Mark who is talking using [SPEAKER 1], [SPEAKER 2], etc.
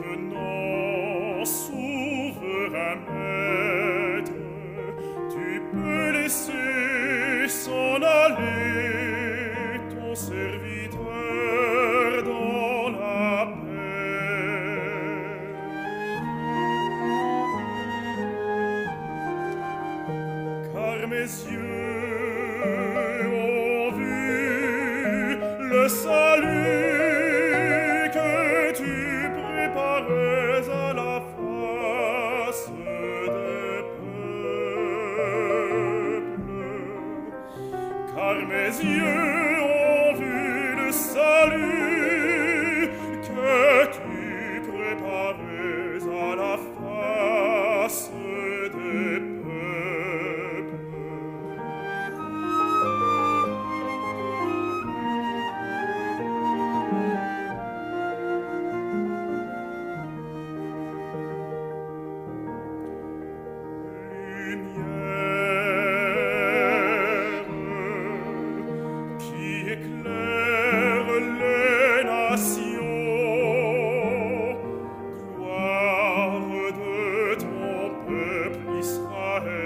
[SPEAKER 1] maintenant, souverain maître, tu peux laisser s'en aller ton serviteur dans la paix. Car mes yeux ont vu le salut car mes yeux ont vu le salut que tu préparais à la face des peuples. Lumière Amen.